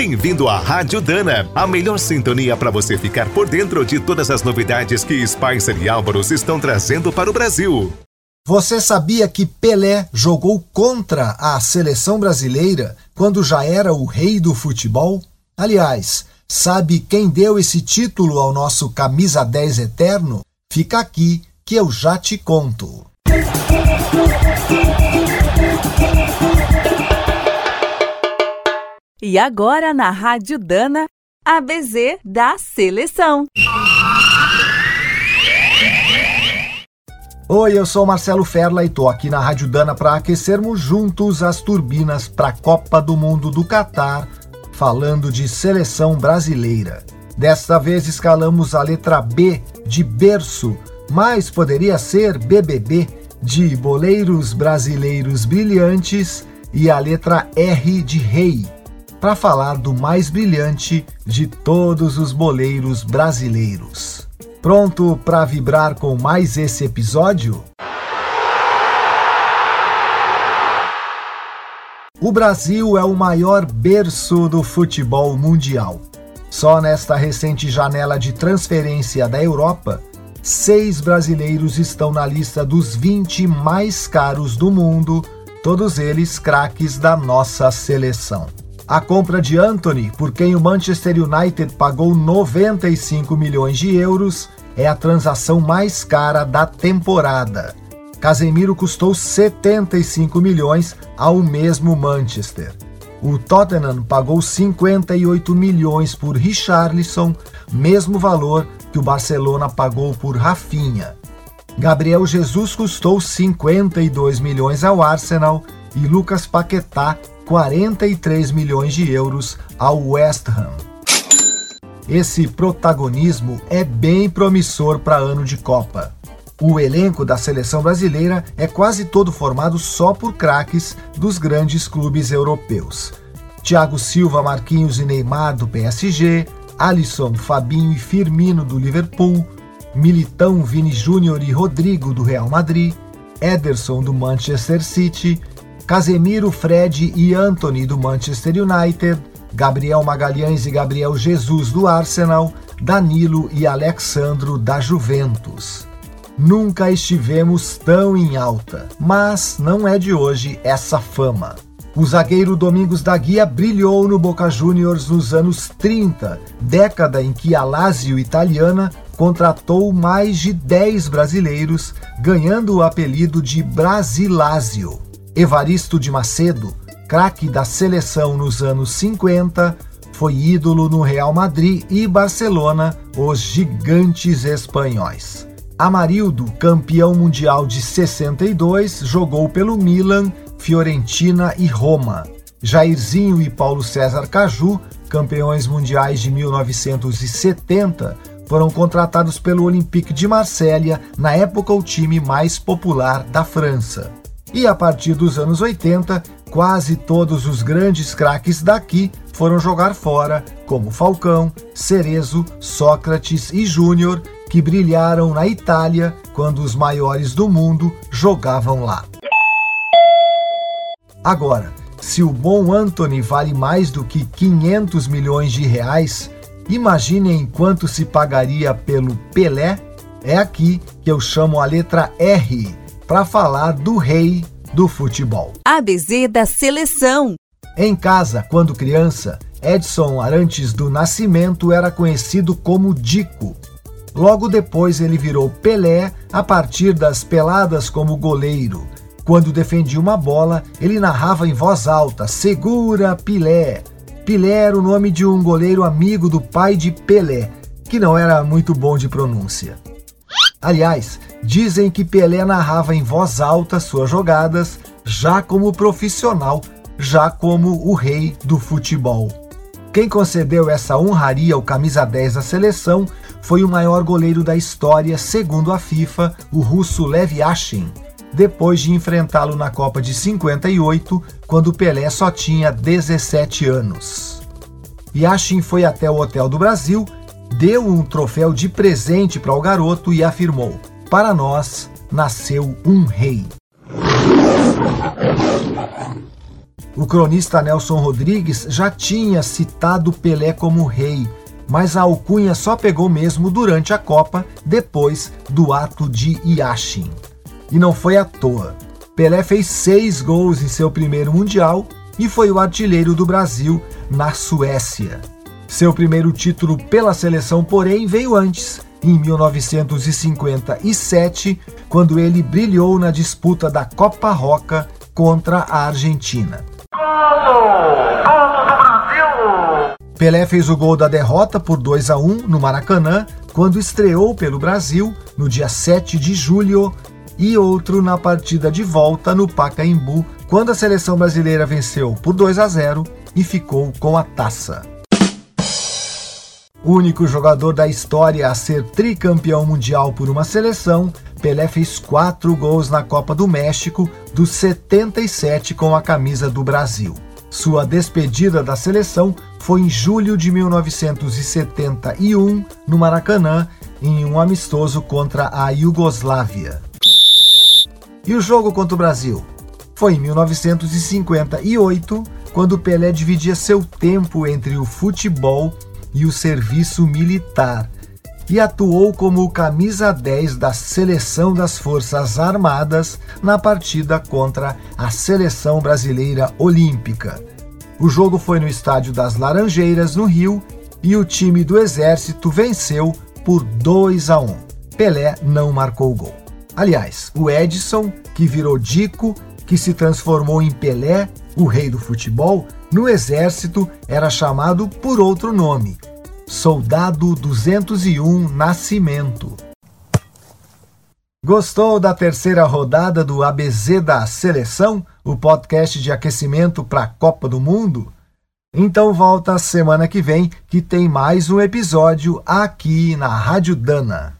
Bem-vindo à Rádio Dana, a melhor sintonia para você ficar por dentro de todas as novidades que Spicer e Álvaros estão trazendo para o Brasil. Você sabia que Pelé jogou contra a seleção brasileira quando já era o rei do futebol? Aliás, sabe quem deu esse título ao nosso camisa 10 eterno? Fica aqui que eu já te conto. E agora na Rádio Dana, a BZ da Seleção. Oi, eu sou Marcelo Ferla e tô aqui na Rádio Dana para aquecermos juntos as turbinas para a Copa do Mundo do Catar, falando de seleção brasileira. Desta vez escalamos a letra B de berço, mas poderia ser BBB de boleiros brasileiros brilhantes e a letra R de rei para falar do mais brilhante de todos os boleiros brasileiros. Pronto para vibrar com mais esse episódio? O Brasil é o maior berço do futebol mundial. Só nesta recente janela de transferência da Europa, seis brasileiros estão na lista dos 20 mais caros do mundo, todos eles craques da nossa seleção. A compra de Anthony, por quem o Manchester United pagou 95 milhões de euros, é a transação mais cara da temporada. Casemiro custou 75 milhões ao mesmo Manchester. O Tottenham pagou 58 milhões por Richarlison, mesmo valor que o Barcelona pagou por Rafinha. Gabriel Jesus custou 52 milhões ao Arsenal e Lucas Paquetá 43 milhões de euros ao West Ham. Esse protagonismo é bem promissor para ano de Copa. O elenco da seleção brasileira é quase todo formado só por craques dos grandes clubes europeus. Thiago Silva, Marquinhos e Neymar do PSG, Alisson, Fabinho e Firmino do Liverpool, Militão, Vini Júnior e Rodrigo do Real Madrid, Ederson do Manchester City, Casemiro, Fred e Anthony do Manchester United, Gabriel Magalhães e Gabriel Jesus do Arsenal, Danilo e Alexandro da Juventus. Nunca estivemos tão em alta, mas não é de hoje essa fama. O zagueiro Domingos da Guia brilhou no Boca Juniors nos anos 30, década em que a Lazio italiana contratou mais de 10 brasileiros, ganhando o apelido de Brasilásio. Evaristo de Macedo, craque da seleção nos anos 50, foi ídolo no Real Madrid e Barcelona, os gigantes espanhóis. Amarildo, campeão mundial de 62, jogou pelo Milan, Fiorentina e Roma. Jairzinho e Paulo César Caju, campeões mundiais de 1970, foram contratados pelo Olympique de Marselha, na época o time mais popular da França. E a partir dos anos 80, quase todos os grandes craques daqui foram jogar fora, como Falcão, Cerezo, Sócrates e Júnior, que brilharam na Itália quando os maiores do mundo jogavam lá. Agora, se o bom Anthony vale mais do que 500 milhões de reais, imaginem quanto se pagaria pelo Pelé. É aqui que eu chamo a letra R para falar do rei do futebol. ABC da seleção. Em casa, quando criança, Edson Arantes do Nascimento era conhecido como Dico. Logo depois ele virou Pelé a partir das peladas como goleiro. Quando defendia uma bola, ele narrava em voz alta: Segura Pilé. Pilé era o nome de um goleiro amigo do pai de Pelé, que não era muito bom de pronúncia. Aliás, dizem que Pelé narrava em voz alta suas jogadas, já como profissional, já como o rei do futebol. Quem concedeu essa honraria ao camisa 10 da seleção foi o maior goleiro da história, segundo a FIFA, o russo Lev Yashin, depois de enfrentá-lo na Copa de 58, quando Pelé só tinha 17 anos. Yashin foi até o Hotel do Brasil deu um troféu de presente para o garoto e afirmou: Para nós nasceu um rei. O cronista Nelson Rodrigues já tinha citado Pelé como rei, mas a alcunha só pegou mesmo durante a Copa, depois do ato de Yashin. E não foi à toa. Pelé fez seis gols em seu primeiro Mundial e foi o artilheiro do Brasil na Suécia. Seu primeiro título pela seleção, porém, veio antes, em 1957, quando ele brilhou na disputa da Copa Roca contra a Argentina. Pelé fez o gol da derrota por 2 a 1 no Maracanã, quando estreou pelo Brasil no dia 7 de julho, e outro na partida de volta no Pacaembu, quando a seleção brasileira venceu por 2 a 0 e ficou com a taça. Único jogador da história a ser tricampeão mundial por uma seleção, Pelé fez quatro gols na Copa do México dos 77 com a camisa do Brasil. Sua despedida da seleção foi em julho de 1971, no Maracanã, em um amistoso contra a Iugoslávia. E o jogo contra o Brasil? Foi em 1958, quando Pelé dividia seu tempo entre o futebol e o serviço militar e atuou como camisa 10 da seleção das Forças Armadas na partida contra a seleção brasileira olímpica. O jogo foi no estádio das Laranjeiras, no Rio, e o time do Exército venceu por 2 a 1. Pelé não marcou gol. Aliás, o Edson, que virou Dico, que se transformou em Pelé, o rei do futebol, no exército era chamado por outro nome, Soldado 201 Nascimento. Gostou da terceira rodada do ABZ da Seleção, o podcast de aquecimento para a Copa do Mundo? Então volta semana que vem que tem mais um episódio aqui na Rádio Dana.